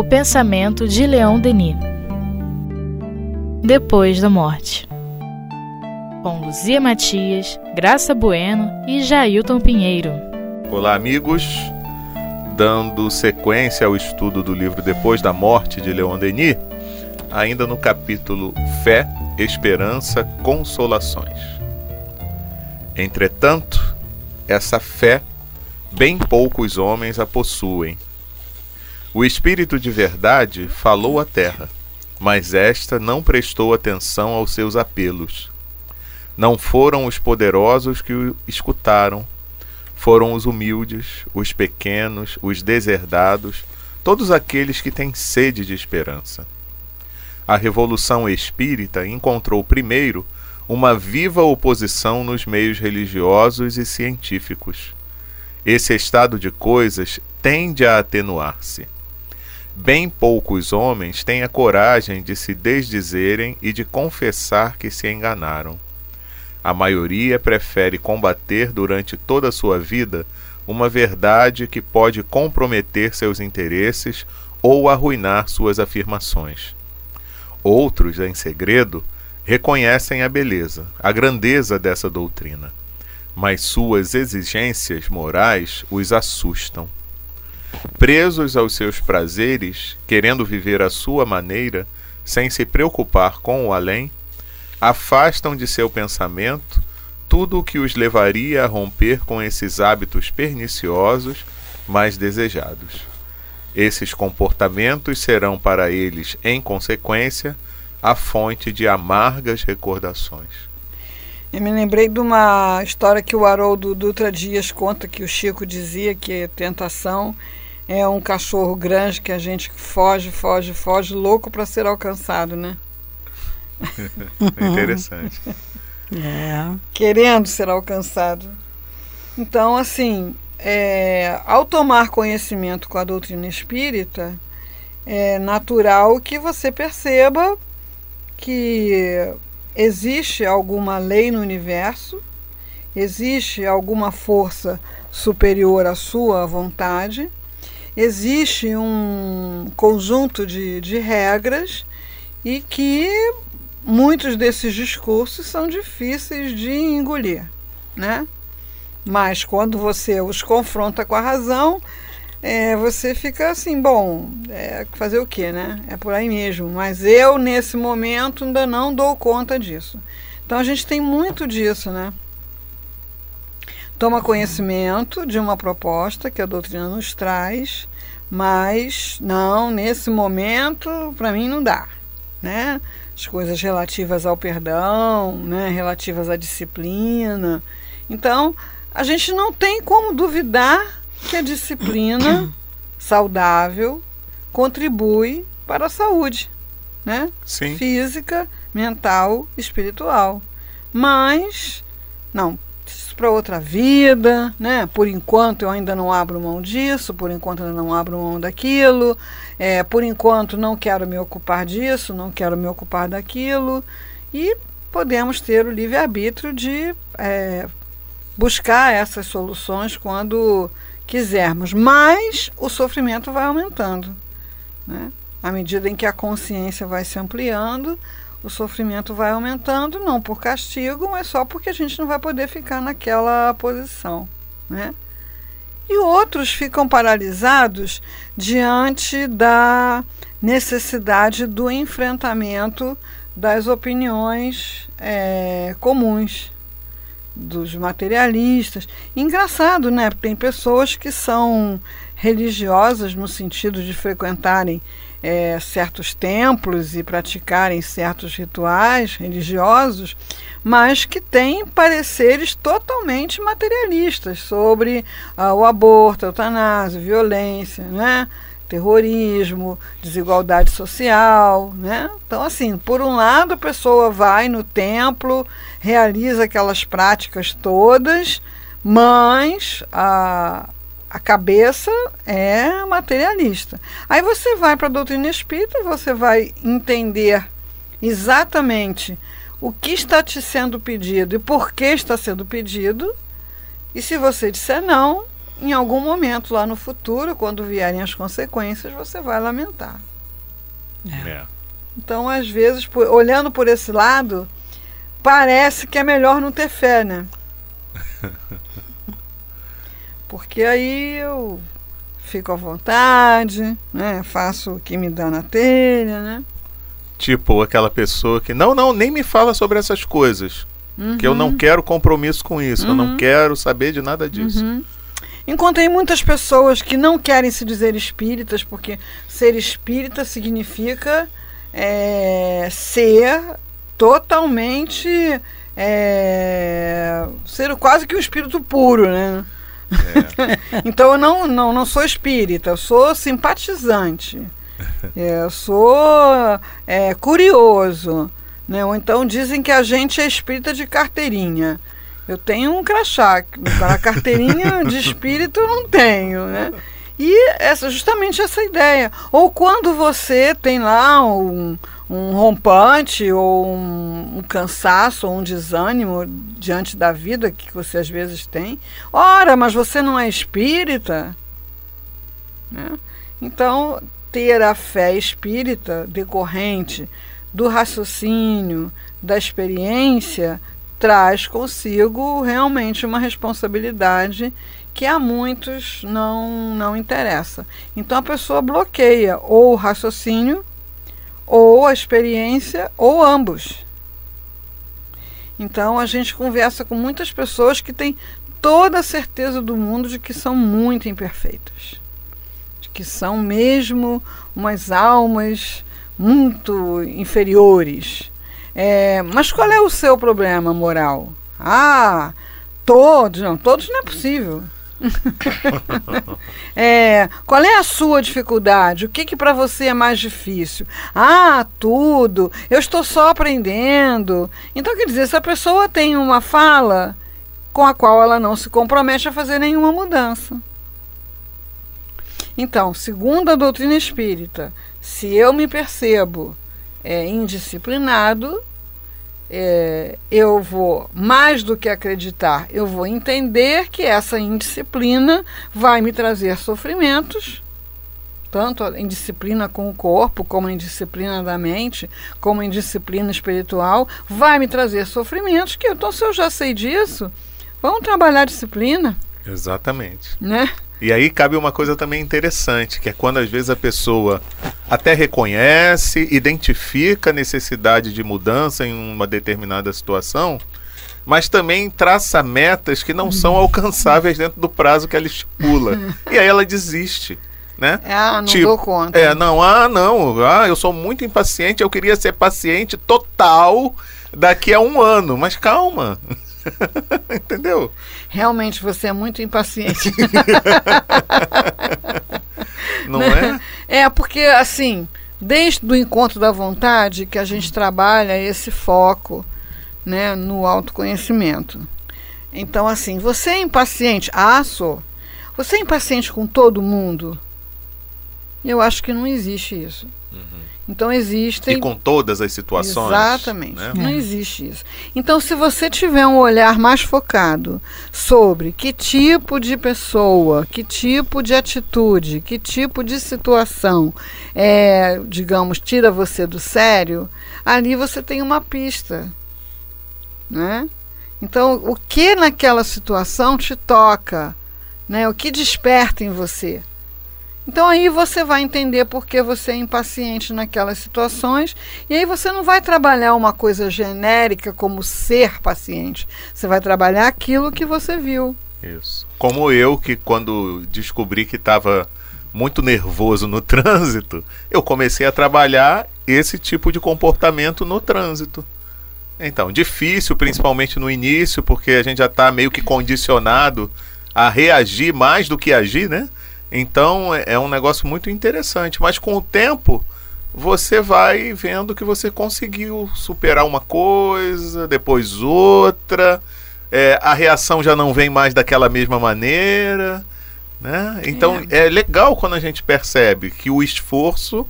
O pensamento de Leão Denis. Depois da morte. Com Luzia Matias, Graça Bueno e Jailton Pinheiro. Olá, amigos. Dando sequência ao estudo do livro Depois da Morte de Leon Denis, ainda no capítulo Fé, Esperança, Consolações. Entretanto, essa fé, bem poucos homens a possuem. O Espírito de verdade falou à terra, mas esta não prestou atenção aos seus apelos. Não foram os poderosos que o escutaram, foram os humildes, os pequenos, os deserdados, todos aqueles que têm sede de esperança. A Revolução Espírita encontrou primeiro uma viva oposição nos meios religiosos e científicos. Esse estado de coisas tende a atenuar-se. Bem poucos homens têm a coragem de se desdizerem e de confessar que se enganaram. A maioria prefere combater durante toda a sua vida uma verdade que pode comprometer seus interesses ou arruinar suas afirmações. Outros, em segredo, reconhecem a beleza, a grandeza dessa doutrina, mas suas exigências morais os assustam. Presos aos seus prazeres, querendo viver à sua maneira, sem se preocupar com o além, afastam de seu pensamento tudo o que os levaria a romper com esses hábitos perniciosos mais desejados. Esses comportamentos serão para eles, em consequência, a fonte de amargas recordações. Eu me lembrei de uma história que o Haroldo Dutra Dias conta que o Chico dizia que tentação é um cachorro grande que a gente foge, foge, foge, louco para ser alcançado, né? é interessante. É. Querendo ser alcançado. Então, assim, é, ao tomar conhecimento com a doutrina espírita, é natural que você perceba que existe alguma lei no universo, existe alguma força superior à sua vontade, existe um conjunto de, de regras e que muitos desses discursos são difíceis de engolir, né? Mas quando você os confronta com a razão, é, você fica assim, bom, é, fazer o quê, né? É por aí mesmo. Mas eu, nesse momento, ainda não dou conta disso. Então a gente tem muito disso, né? Toma conhecimento de uma proposta que a doutrina nos traz, mas não, nesse momento, para mim não dá, né? As coisas relativas ao perdão, né? Relativas à disciplina. Então, a gente não tem como duvidar que a disciplina saudável contribui para a saúde, né? Sim. Física, mental, espiritual. Mas não, para outra vida, né? Por enquanto eu ainda não abro mão disso, por enquanto eu não abro mão daquilo, é, por enquanto não quero me ocupar disso, não quero me ocupar daquilo e podemos ter o livre arbítrio de é, buscar essas soluções quando quisermos, mas o sofrimento vai aumentando. Né? À medida em que a consciência vai se ampliando, o sofrimento vai aumentando, não por castigo, mas só porque a gente não vai poder ficar naquela posição. Né? E outros ficam paralisados diante da necessidade do enfrentamento das opiniões é, comuns dos materialistas. Engraçado, né? Tem pessoas que são religiosas no sentido de frequentarem é, certos templos e praticarem certos rituais religiosos, mas que têm pareceres totalmente materialistas sobre ah, o aborto, a eutanásia, violência, né? terrorismo, desigualdade social, né? Então, assim, por um lado, a pessoa vai no templo, realiza aquelas práticas todas, mas a, a cabeça é materialista. Aí você vai para a doutrina espírita, você vai entender exatamente o que está te sendo pedido e por que está sendo pedido. E se você disser não, em algum momento lá no futuro, quando vierem as consequências, você vai lamentar. É. Então, às vezes, por- olhando por esse lado, parece que é melhor não ter fé, né? Porque aí eu fico à vontade, né? Faço o que me dá na telha, né? Tipo aquela pessoa que, não, não, nem me fala sobre essas coisas. Que eu não quero compromisso com isso. Eu não Uhum. quero saber de nada disso. Uhum. Encontrei muitas pessoas que não querem se dizer espíritas, porque ser espírita significa é, ser totalmente. é, ser quase que um espírito puro, né? Então eu não, não, não sou espírita, eu sou simpatizante. É, eu sou é, curioso. Né? Ou então dizem que a gente é espírita de carteirinha. Eu tenho um crachá, a carteirinha de espírito eu não tenho, né? E essa, justamente essa ideia. Ou quando você tem lá um, um rompante, ou um, um cansaço, ou um desânimo diante da vida que você às vezes tem. Ora, mas você não é espírita? Né? Então, ter a fé espírita decorrente do raciocínio, da experiência, traz consigo realmente uma responsabilidade que a muitos não, não interessa. Então a pessoa bloqueia ou o raciocínio, ou a experiência, ou ambos. Então a gente conversa com muitas pessoas que têm toda a certeza do mundo de que são muito imperfeitas, de que são mesmo umas almas muito inferiores. É, mas qual é o seu problema moral? Ah, todos, não, todos não é possível. é, qual é a sua dificuldade? O que, que para você é mais difícil? Ah, tudo. Eu estou só aprendendo. Então, quer dizer, se a pessoa tem uma fala com a qual ela não se compromete a fazer nenhuma mudança. Então, segundo a doutrina espírita, se eu me percebo é, indisciplinado, é, eu vou, mais do que acreditar, eu vou entender que essa indisciplina vai me trazer sofrimentos, tanto a indisciplina com o corpo, como a indisciplina da mente, como a indisciplina espiritual, vai me trazer sofrimentos que, então, se eu já sei disso, vamos trabalhar disciplina, Exatamente. né? E aí cabe uma coisa também interessante, que é quando às vezes a pessoa até reconhece, identifica a necessidade de mudança em uma determinada situação, mas também traça metas que não são alcançáveis dentro do prazo que ela estipula. E aí ela desiste, né? Ah, não Tipo, dou conta. É, não, ah, não, ah, eu sou muito impaciente, eu queria ser paciente total daqui a um ano, mas calma. Entendeu? Realmente você é muito impaciente. Não é? É, porque assim, desde o encontro da vontade que a gente trabalha esse foco, né, no autoconhecimento. Então, assim, você é impaciente? Ah, sou. Você é impaciente com todo mundo? Eu acho que não existe isso. Então existem E com todas as situações. Exatamente. né? Não existe isso. Então, se você tiver um olhar mais focado sobre que tipo de pessoa, que tipo de atitude, que tipo de situação, é, digamos, tira você do sério, ali você tem uma pista. Né? Então, o que naquela situação te toca? Né? O que desperta em você? Então aí você vai entender por que você é impaciente naquelas situações e aí você não vai trabalhar uma coisa genérica como ser paciente. Você vai trabalhar aquilo que você viu. Isso. Como eu, que quando descobri que estava muito nervoso no trânsito, eu comecei a trabalhar esse tipo de comportamento no trânsito. Então, difícil, principalmente no início, porque a gente já está meio que condicionado a reagir mais do que agir, né? Então é é um negócio muito interessante. Mas com o tempo, você vai vendo que você conseguiu superar uma coisa, depois outra. É, a reação já não vem mais daquela mesma maneira. Né? Então é. legal quando a gente percebe que o esforço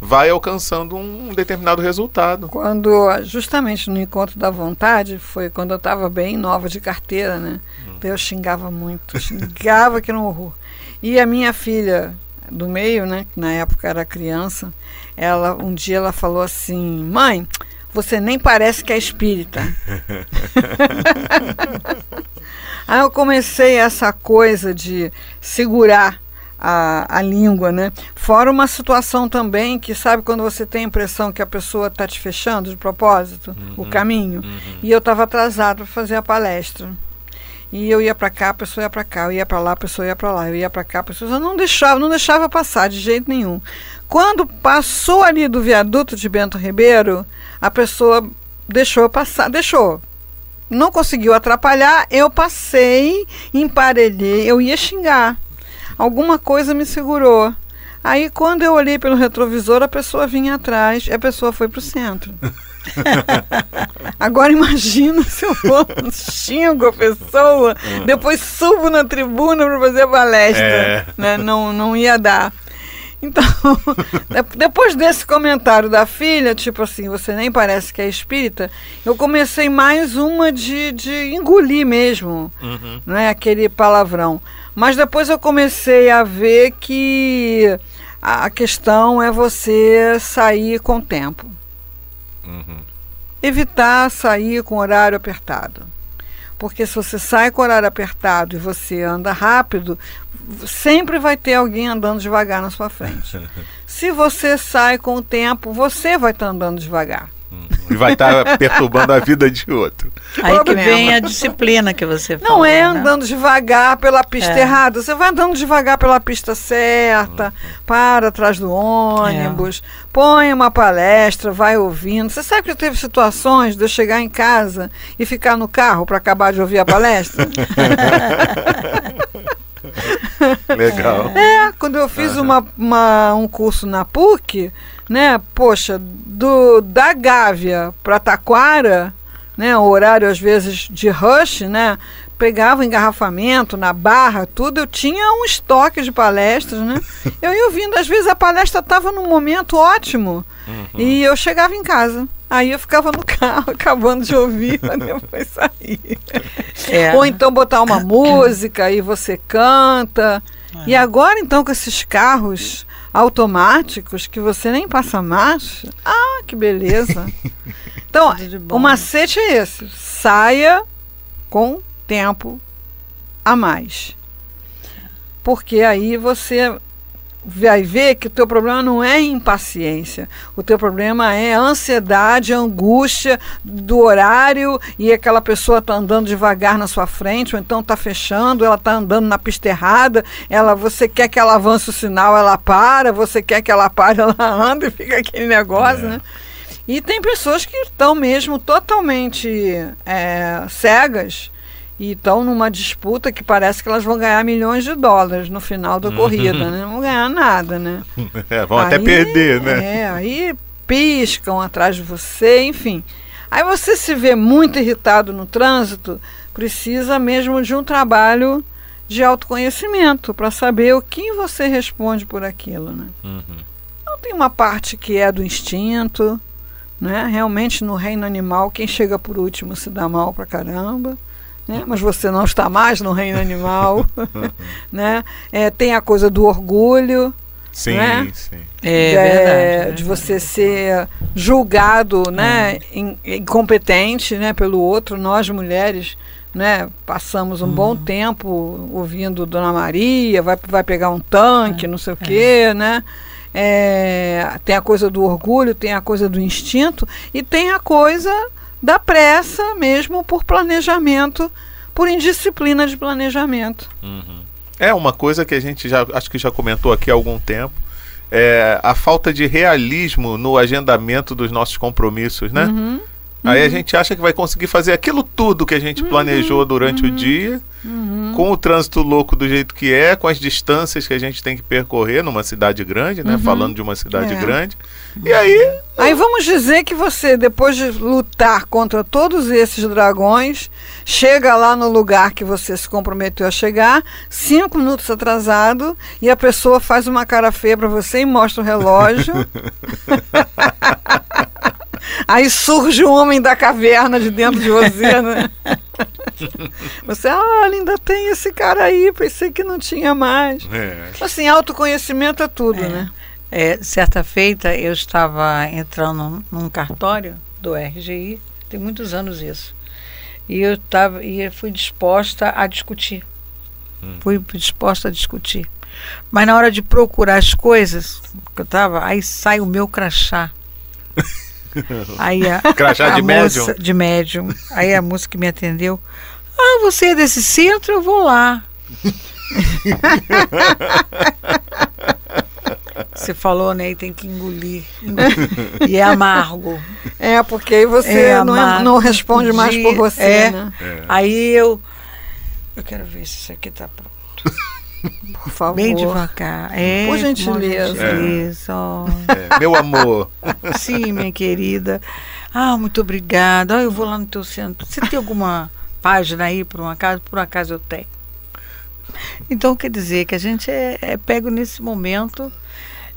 vai alcançando um determinado resultado. Quando, justamente no encontro da vontade, foi quando eu estava bem nova de carteira, né? Eu xingava muito, xingava que não horror. E a minha filha do meio, né, que na época era criança, ela um dia ela falou assim: "Mãe, você nem parece que é espírita". Aí eu comecei essa coisa de segurar a, a língua, né? Fora uma situação também que, sabe, quando você tem a impressão que a pessoa está te fechando de propósito, uhum, o caminho, uhum. e eu estava atrasado para fazer a palestra. E eu ia para cá, a pessoa ia para cá, eu ia para lá, a pessoa ia para lá, eu ia para cá, a pessoa não deixava, não deixava passar de jeito nenhum. Quando passou ali do viaduto de Bento Ribeiro, a pessoa deixou passar, deixou. Não conseguiu atrapalhar, eu passei, emparelhei, eu ia xingar alguma coisa me segurou. Aí quando eu olhei pelo retrovisor, a pessoa vinha atrás a pessoa foi para o centro. Agora imagina se eu vou, xingo a pessoa, depois subo na tribuna para fazer palestra. É. Né? Não, não ia dar. Então, depois desse comentário da filha, tipo assim, você nem parece que é espírita, eu comecei mais uma de, de engolir mesmo, uhum. não é aquele palavrão. Mas depois eu comecei a ver que a questão é você sair com tempo. Uhum. Evitar sair com horário apertado. Porque se você sai com horário apertado e você anda rápido, sempre vai ter alguém andando devagar na sua frente. se você sai com o tempo, você vai estar andando devagar. E vai estar tá perturbando a vida de outro. Aí que vem a disciplina que você fala. Não é né? andando devagar pela pista é. errada. Você vai andando devagar pela pista certa, para atrás do ônibus, é. põe uma palestra, vai ouvindo. Você sabe que teve situações de eu chegar em casa e ficar no carro para acabar de ouvir a palestra? Legal. É, quando eu fiz uhum. uma, uma, um curso na PUC, né? Poxa, do da Gávea para Taquara, né? O horário às vezes de rush, né? Pegava engarrafamento na barra, tudo. Eu tinha um estoque de palestras, né? Eu ia ouvindo, às vezes a palestra estava num momento ótimo uhum. e eu chegava em casa. Aí eu ficava no carro acabando de ouvir para depois sair. É. Ou então botar uma música e você canta. É. E agora então com esses carros automáticos que você nem passa marcha. Ah, que beleza. Então, o macete é esse: saia com tempo a mais. Porque aí você vai ver que o teu problema não é impaciência, o teu problema é ansiedade, angústia do horário e aquela pessoa está andando devagar na sua frente, ou então está fechando, ela está andando na pista errada, ela, você quer que ela avance o sinal, ela para, você quer que ela pare, ela anda e fica aquele negócio, é. né? E tem pessoas que estão mesmo totalmente é, cegas e estão numa disputa que parece que elas vão ganhar milhões de dólares no final da corrida, né? Não vão ganhar nada, né? É, vão aí, até perder, né? É, aí piscam atrás de você, enfim. Aí você se vê muito irritado no trânsito, precisa mesmo de um trabalho de autoconhecimento para saber o que você responde por aquilo, né? Uhum. Então tem uma parte que é do instinto, né? Realmente no reino animal quem chega por último se dá mal pra caramba né? mas você não está mais no reino animal. né? É, tem a coisa do orgulho. Sim, né? sim. É, é verdade, de você ser julgado, né, uhum. incompetente, né, pelo outro. Nós mulheres, né, passamos um uhum. bom tempo ouvindo Dona Maria, vai, vai pegar um tanque, é, não sei o quê, é. né? É, tem a coisa do orgulho, tem a coisa do instinto e tem a coisa da pressa mesmo por planejamento, por indisciplina de planejamento. Uhum. É uma coisa que a gente já acho que já comentou aqui há algum tempo. É a falta de realismo no agendamento dos nossos compromissos, né? Uhum. Aí a uhum. gente acha que vai conseguir fazer aquilo tudo que a gente planejou uhum. durante o uhum. dia, com o trânsito louco do jeito que é, com as distâncias que a gente tem que percorrer numa cidade grande, né? Falando de uma cidade é. grande. E aí. Aí vamos dizer que você, depois de lutar contra todos esses dragões, chega lá no lugar que você se comprometeu a chegar, cinco minutos atrasado, e a pessoa faz uma cara feia para você e mostra o relógio. Aí surge o homem da caverna de dentro de você, né? Você, ah, ainda tem esse cara aí, pensei que não tinha mais. É. Assim, autoconhecimento é tudo, é. né? É, certa feita eu estava entrando num cartório do RGI, tem muitos anos isso. E eu tava, e fui disposta a discutir. Hum. Fui disposta a discutir. Mas na hora de procurar as coisas que eu tava, aí sai o meu crachá. Aí a, crachá a de moça, médium. De médium. Aí a moça que me atendeu. Ah, você é desse centro? Eu vou lá. Você falou, né? E tem que engolir. E é amargo. É, porque aí você é não, é, não, responde mais por você, é, né? É. Aí eu. Eu quero ver se isso aqui tá pronto. Por favor. Bem devagar. É, por gentileza. gentileza. É. Meu amor. Sim, minha querida. Ah, muito obrigada. Ah, eu vou lá no teu centro. Você tem alguma página aí, por um acaso? Por um acaso eu tenho. Então, quer dizer que a gente é, é pego nesse momento,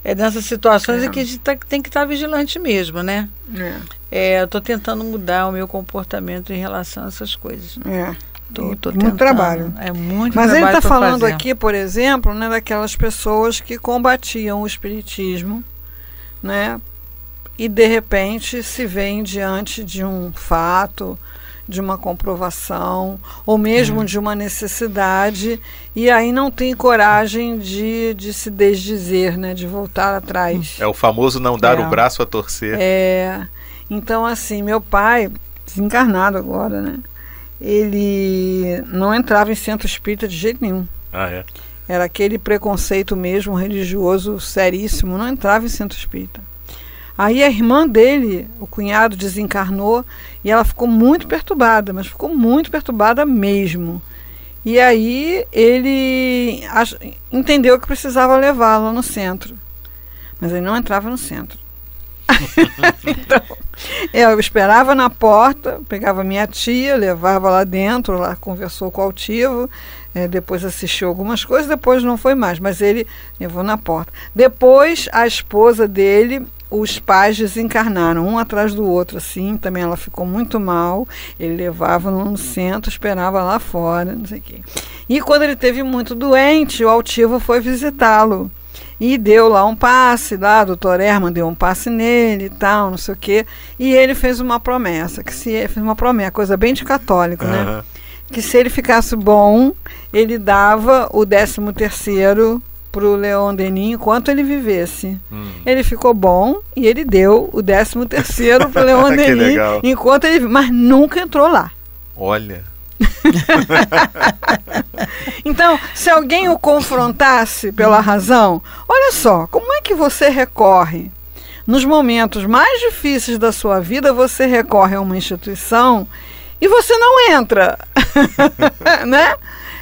é nessas situações é. em que a gente tá, tem que estar tá vigilante mesmo, né? É. É, eu estou tentando mudar o meu comportamento em relação a essas coisas. É. Tô, tô muito tentando. trabalho. É muito Mas trabalho. ele está falando fazer. aqui, por exemplo, né, daquelas pessoas que combatiam o espiritismo, né? E de repente se veem diante de um fato, de uma comprovação, ou mesmo Hum. de uma necessidade, e aí não tem coragem de, de se desdizer, né? De voltar atrás. É o famoso não dar É. o braço a torcer. É, então, assim, meu pai, desencarnado agora, né? Ele não entrava em centro espírita de jeito nenhum. Ah, é. Era aquele preconceito mesmo religioso seríssimo, não entrava em centro espírita. Aí a irmã dele, o cunhado, desencarnou e ela ficou muito perturbada, mas ficou muito perturbada mesmo. E aí ele entendeu que precisava levá-la no centro. Mas ele não entrava no centro. então, eu esperava na porta, pegava minha tia, levava lá dentro, lá conversou com o altivo, eh, depois assistiu algumas coisas, depois não foi mais, mas ele levou na porta. Depois a esposa dele, os pais desencarnaram, um atrás do outro, assim, também ela ficou muito mal, ele levava no centro, esperava lá fora, não sei o quê. E quando ele teve muito doente, o altivo foi visitá-lo. E deu lá um passe, lá, o doutor Herman deu um passe nele e tal, não sei o quê. E ele fez uma promessa, que se fez uma promessa, coisa bem de católico, né? Aham. Que se ele ficasse bom, ele dava o décimo terceiro pro Leon Denis enquanto ele vivesse. Hum. Ele ficou bom e ele deu o décimo terceiro pro Leon Que Denis legal. enquanto ele mas nunca entrou lá. Olha. Então, se alguém o confrontasse pela razão, olha só, como é que você recorre? Nos momentos mais difíceis da sua vida, você recorre a uma instituição e você não entra, né?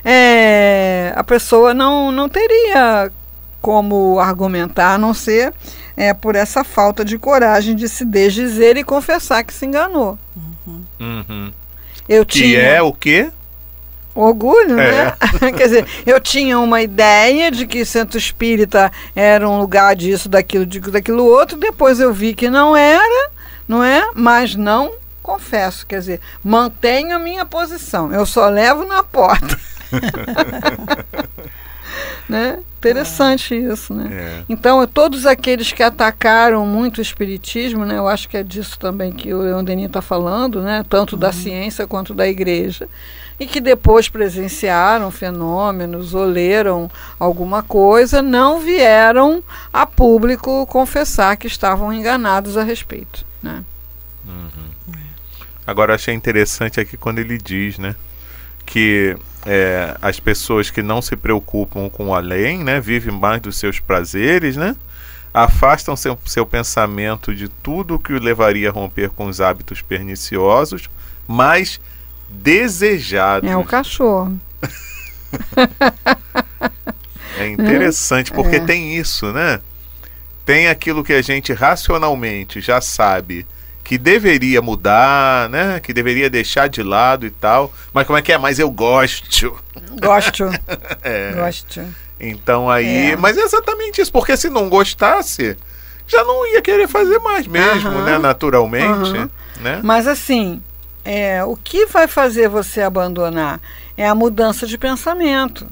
É, a pessoa não, não teria como argumentar, a não ser é, por essa falta de coragem de se desdizer e confessar que se enganou. Uhum. Eu Que tinha... é o quê? Orgulho, É. né? Quer dizer, eu tinha uma ideia de que centro espírita era um lugar disso, daquilo, daquilo outro. Depois eu vi que não era, não é? Mas não confesso. Quer dizer, mantenho a minha posição. Eu só levo na porta. né? Interessante isso, né? É. Então, todos aqueles que atacaram muito o espiritismo, né, eu acho que é disso também que o Leon Denis está falando, né, tanto da ciência quanto da igreja, e que depois presenciaram fenômenos ou leram alguma coisa, não vieram a público confessar que estavam enganados a respeito. Né? Agora eu achei interessante aqui quando ele diz, né, que é, as pessoas que não se preocupam com o além, né, vivem mais dos seus prazeres, né, afastam seu, seu pensamento de tudo que o levaria a romper com os hábitos perniciosos, mais desejados. É o cachorro. É interessante porque É. tem isso, né? Tem aquilo que a gente racionalmente já sabe que deveria mudar, né? Que deveria deixar de lado e tal. Mas como é que é? Mas eu gosto. Gosto. É. Gosto. Então aí. É. Mas é exatamente isso, porque se não gostasse, já não ia querer fazer mais mesmo, Aham. né? Naturalmente. Aham. Né? Mas assim, é, o que vai fazer você abandonar é a mudança de pensamento.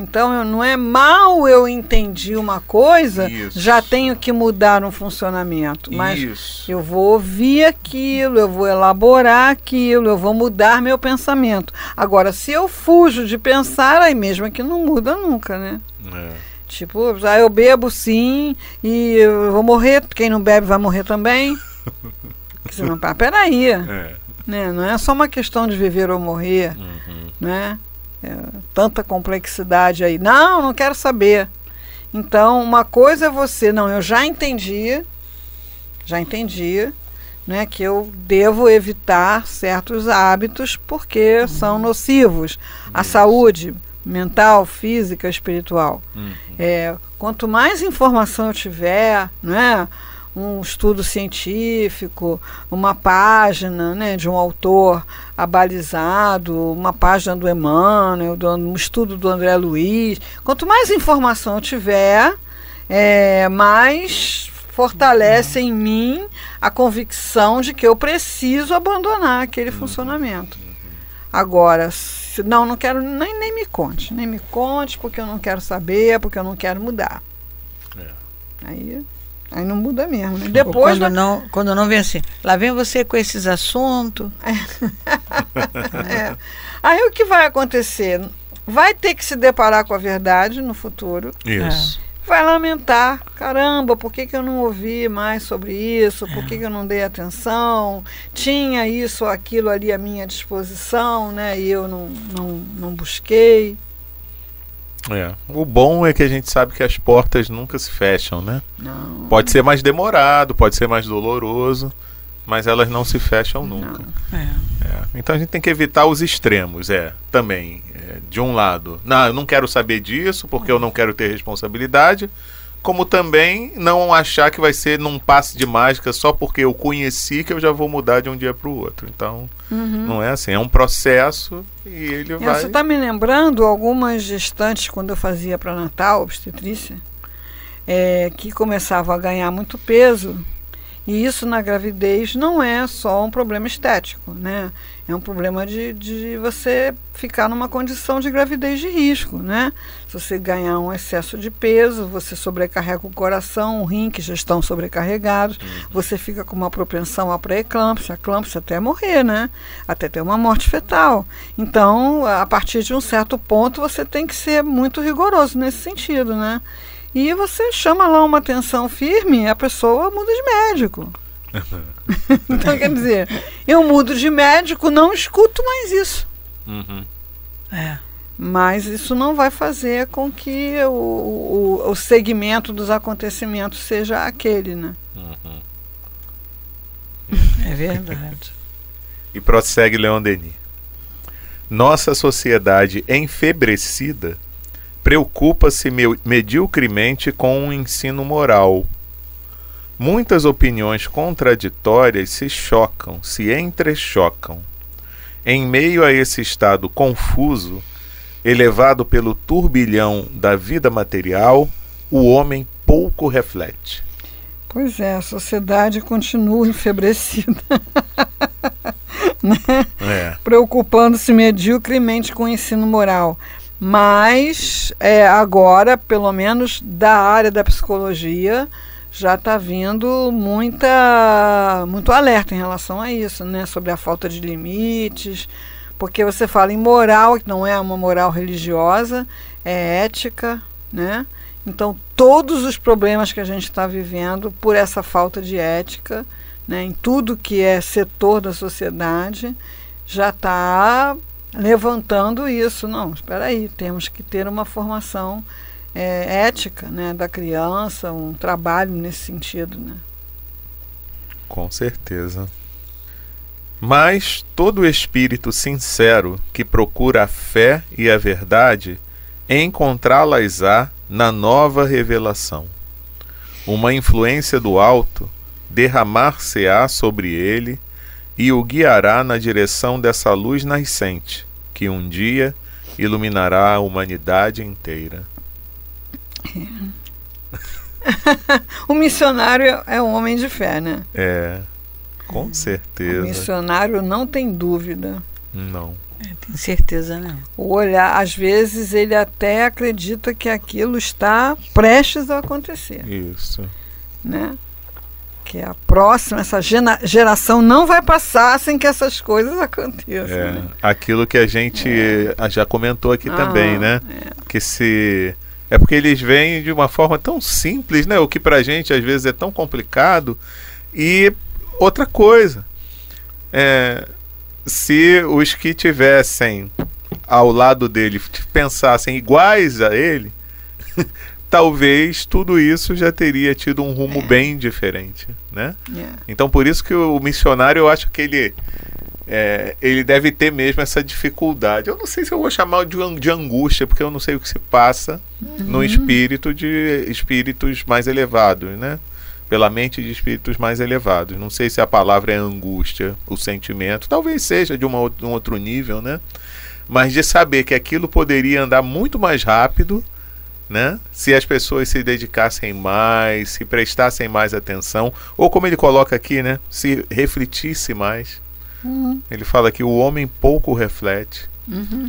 Então eu, não é mal eu entendi uma coisa, Isso. já tenho que mudar um funcionamento. Mas Isso. eu vou ouvir aquilo, eu vou elaborar aquilo, eu vou mudar meu pensamento. Agora, se eu fujo de pensar, aí mesmo é que não muda nunca, né? É. Tipo, ah, eu bebo sim e eu vou morrer, quem não bebe vai morrer também. Quer dizer, não, ah, peraí, É. né? não é só uma questão de viver ou morrer, Uhum. né? É, tanta complexidade aí. Não, não quero saber. Então, uma coisa é você, não, eu já entendi, já entendi, né, que eu devo evitar certos hábitos porque são nocivos à Isso. saúde mental, física, espiritual. Uhum. É, quanto mais informação eu tiver, não é? Um estudo científico, uma página né, de um autor abalizado, uma página do Emmanuel, do, um estudo do André Luiz. Quanto mais informação eu tiver, é, mais fortalece em mim a convicção de que eu preciso abandonar aquele funcionamento. Agora, se, não, não quero, nem, nem me conte, nem me conte, porque eu não quero saber, porque eu não quero mudar. É. Aí, aí não muda mesmo. Né? Depois quando, não, quando não vem assim, lá vem você com esses assuntos. É. Aí o que vai acontecer? Vai ter que se deparar com a verdade no futuro. Isso. Vai lamentar, caramba, por que, que eu não ouvi mais sobre isso? Por que, que eu não dei atenção? Tinha isso ou aquilo ali à minha disposição, né? E eu não, não, não busquei. É. O bom é que a gente sabe que as portas nunca se fecham, né? Não. Pode ser mais demorado, pode ser mais doloroso, mas elas não se fecham nunca. É. É. Então a gente tem que evitar os extremos, é, também. É, de um lado, não, eu não quero saber disso porque eu não quero ter responsabilidade, como também não achar que vai ser num passe de mágica só porque eu conheci que eu já vou mudar de um dia para o outro. Então, Uhum. não é assim, é um processo e ele É, vai. Você está me lembrando algumas gestantes quando eu fazia para Natal, obstetrícia, é, que começavam a ganhar muito peso. E isso na gravidez não é só um problema estético, né? É um problema de, de você ficar numa condição de gravidez de risco, né? Se você ganhar um excesso de peso, você sobrecarrega o coração, o rim, que já estão sobrecarregados, você fica com uma propensão à pré-eclâmpsia, eclâmpsia até morrer, né? Até ter uma morte fetal. Então, a partir de um certo ponto, você tem que ser muito rigoroso nesse sentido, né? E você chama lá uma atenção firme, a pessoa muda de médico. então, quer dizer, eu mudo de médico, não escuto mais isso. Uhum. É. Mas isso não vai fazer com que o, o, o segmento dos acontecimentos seja aquele, né? Uhum. É verdade. E prossegue Leon Denis. Nossa sociedade enfebrecida preocupa-se me- mediocremente com o ensino moral. Muitas opiniões contraditórias se chocam, se entrechocam. Em meio a esse estado confuso, elevado pelo turbilhão da vida material, o homem pouco reflete. Pois é, a sociedade continua enfebrecida, É. preocupando-se mediocremente com o ensino moral. Mas é, agora, pelo menos da área da psicologia, já está vindo muita, muito alerta em relação a isso, né? Sobre a falta de limites, porque você fala em moral, que não é uma moral religiosa, é ética, né? Então, todos os problemas que a gente está vivendo por essa falta de ética, né, em tudo que é setor da sociedade, já está levantando isso. Não, espera aí, temos que ter uma formação é, ética né, da criança, um trabalho nesse sentido. Né? Com certeza. Mas todo espírito sincero que procura a fé e a verdade encontrá-las-á na nova revelação. Uma influência do alto derramar-se-á sobre ele e o guiará na direção dessa luz nascente, que um dia iluminará a humanidade inteira. O missionário é um homem de fé, né? É, Com O certeza. missionário não tem dúvida. Não. É, tenho certeza, né? O olhar, às vezes, ele até acredita que aquilo está prestes a acontecer, Isso. né? Que a próxima, essa geração não vai passar sem que essas coisas aconteçam. É, né? aquilo que a gente ah, já comentou aqui também, Ah, né? Que se é porque eles vêm de uma forma tão simples, né? O que pra gente às vezes é tão complicado. E outra coisa, é, se os que tivessem ao lado dele pensassem iguais a ele, talvez tudo isso já teria tido um rumo bem diferente, né? É. Então por isso que o missionário eu acho que ele é, ele deve ter mesmo essa dificuldade. Eu não sei se eu vou chamar de, de angústia, porque eu não sei o que se passa no espírito de espíritos mais elevados, né? Pela mente de espíritos mais elevados. Não sei se a palavra é angústia, o sentimento. Talvez seja de uma, um outro nível, né? Mas de saber que aquilo poderia andar muito mais rápido, né? Se as pessoas se dedicassem mais, se prestassem mais atenção, ou como ele coloca aqui, né? Se refletisse mais. Uhum. Ele fala que o homem pouco reflete. Uhum.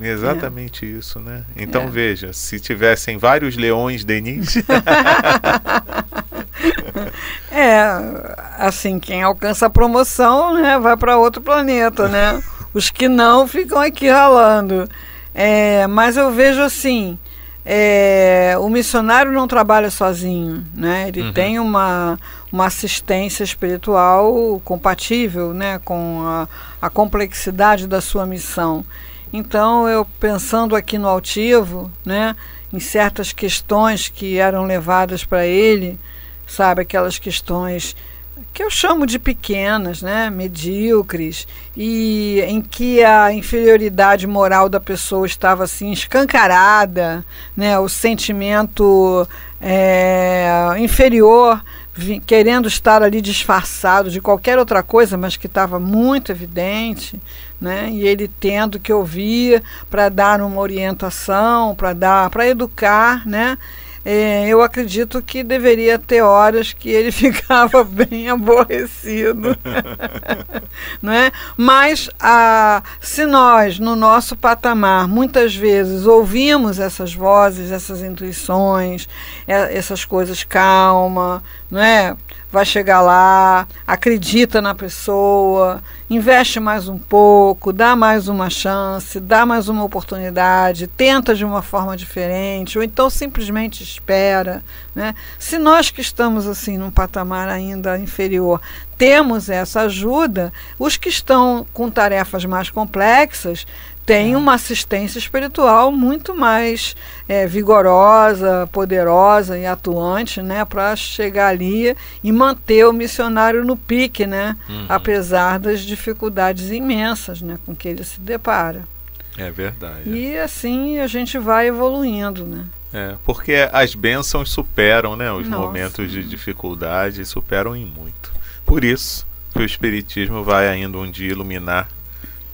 Exatamente isso, né? Então É. veja, se tivessem vários leões Denis, É, assim, quem alcança a promoção, né, vai para outro planeta, né? Os que não ficam aqui ralando. É, mas eu vejo assim, é, o missionário não trabalha sozinho, né? Ele Uhum. tem uma, uma assistência espiritual compatível, né, com a, a complexidade da sua missão. Então, eu pensando aqui no altivo, né, em certas questões que eram levadas para ele, sabe, aquelas questões que eu chamo de pequenas, né, medíocres, e em que a inferioridade moral da pessoa estava assim escancarada, né, o sentimento é, inferior querendo estar ali disfarçado de qualquer outra coisa, mas que estava muito evidente, né? E ele tendo que ouvir para dar uma orientação, para dar, para educar, né? É, eu acredito que deveria ter horas que ele ficava bem aborrecido, não é? Mas a, se nós, no nosso patamar, muitas vezes ouvimos essas vozes, essas intuições, é, essas coisas calma, não é? Vai chegar lá, acredita na pessoa, investe mais um pouco, dá mais uma chance, dá mais uma oportunidade, tenta de uma forma diferente, ou então simplesmente espera. Né? Se nós que estamos assim num patamar ainda inferior temos essa ajuda, os que estão com tarefas mais complexas têm uma assistência espiritual muito mais é, vigorosa, poderosa e atuante, né, para chegar ali e manter o missionário no pique, né, Uhum. apesar das dificuldades imensas, né, com que ele se depara. é verdade. E assim a gente vai evoluindo, né. É, porque as bênçãos superam, né, os Nossa. momentos de dificuldade, superam em muito. Por isso que o espiritismo vai ainda um dia iluminar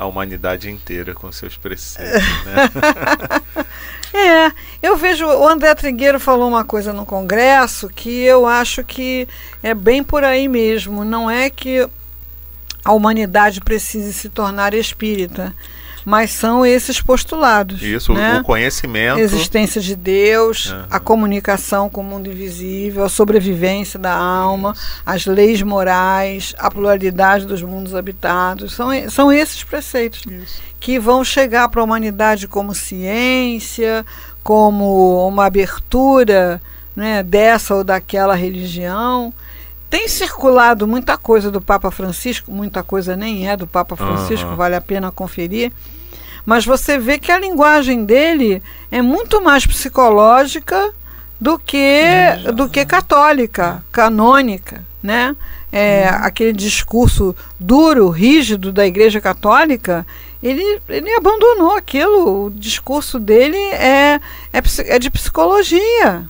a humanidade inteira com seus preceitos, né? É, eu vejo, o André Trigueiro falou uma coisa no Congresso que eu acho que é bem por aí mesmo. Não é que a humanidade precise se tornar espírita, mas são esses postulados. Isso, né? o conhecimento. existência de Deus, Aham. a comunicação com o mundo invisível, a sobrevivência da alma, as leis morais, a pluralidade dos mundos habitados. São, são esses preceitos Isso. que vão chegar para a humanidade como ciência, como uma abertura né, dessa ou daquela religião. Tem circulado muita coisa do Papa Francisco, muita coisa nem é do Papa Francisco, Aham. vale a pena conferir. Mas você vê que a linguagem dele é muito mais psicológica do que, do que católica, canônica, né? É, Aquele discurso duro, rígido da Igreja Católica, ele, ele abandonou aquilo. O discurso dele é, é, é de psicologia,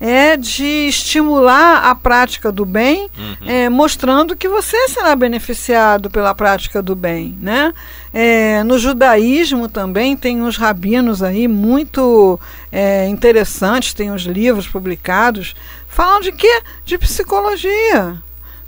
é de estimular a prática do bem, Uhum. é, mostrando que você será beneficiado pela prática do bem, né? É, no judaísmo também tem uns rabinos aí muito é, interessantes, tem uns livros publicados falando de quê? De psicologia,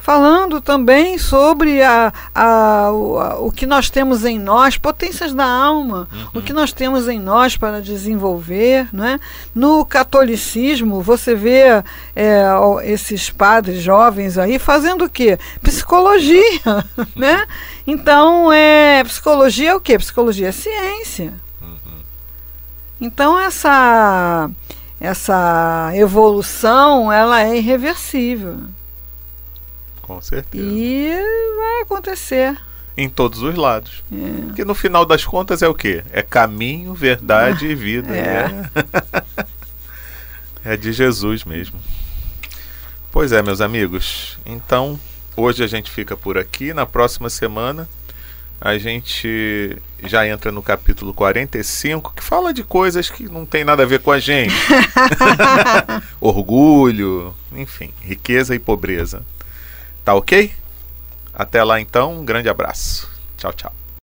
falando também sobre a, a, o, a, o que nós temos em nós, potências da alma, uhum. o que nós temos em nós para desenvolver. Né? No catolicismo, você vê é, esses padres jovens aí fazendo o quê? Psicologia. né? Então, é, psicologia é o quê? Psicologia é ciência. Uhum. Então, essa, essa evolução ela é irreversível. Com certeza. E vai acontecer. Em todos os lados. É. Porque no final das contas é o quê? É caminho, verdade e vida. É. Né? é de Jesus mesmo. Pois é, meus amigos. Então, hoje a gente fica por aqui. Na próxima semana a gente já entra no capítulo 45, que fala de coisas que não tem nada a ver com a gente. Orgulho, enfim, riqueza e pobreza. Tá ok? Até lá então, um grande abraço. Tchau, tchau.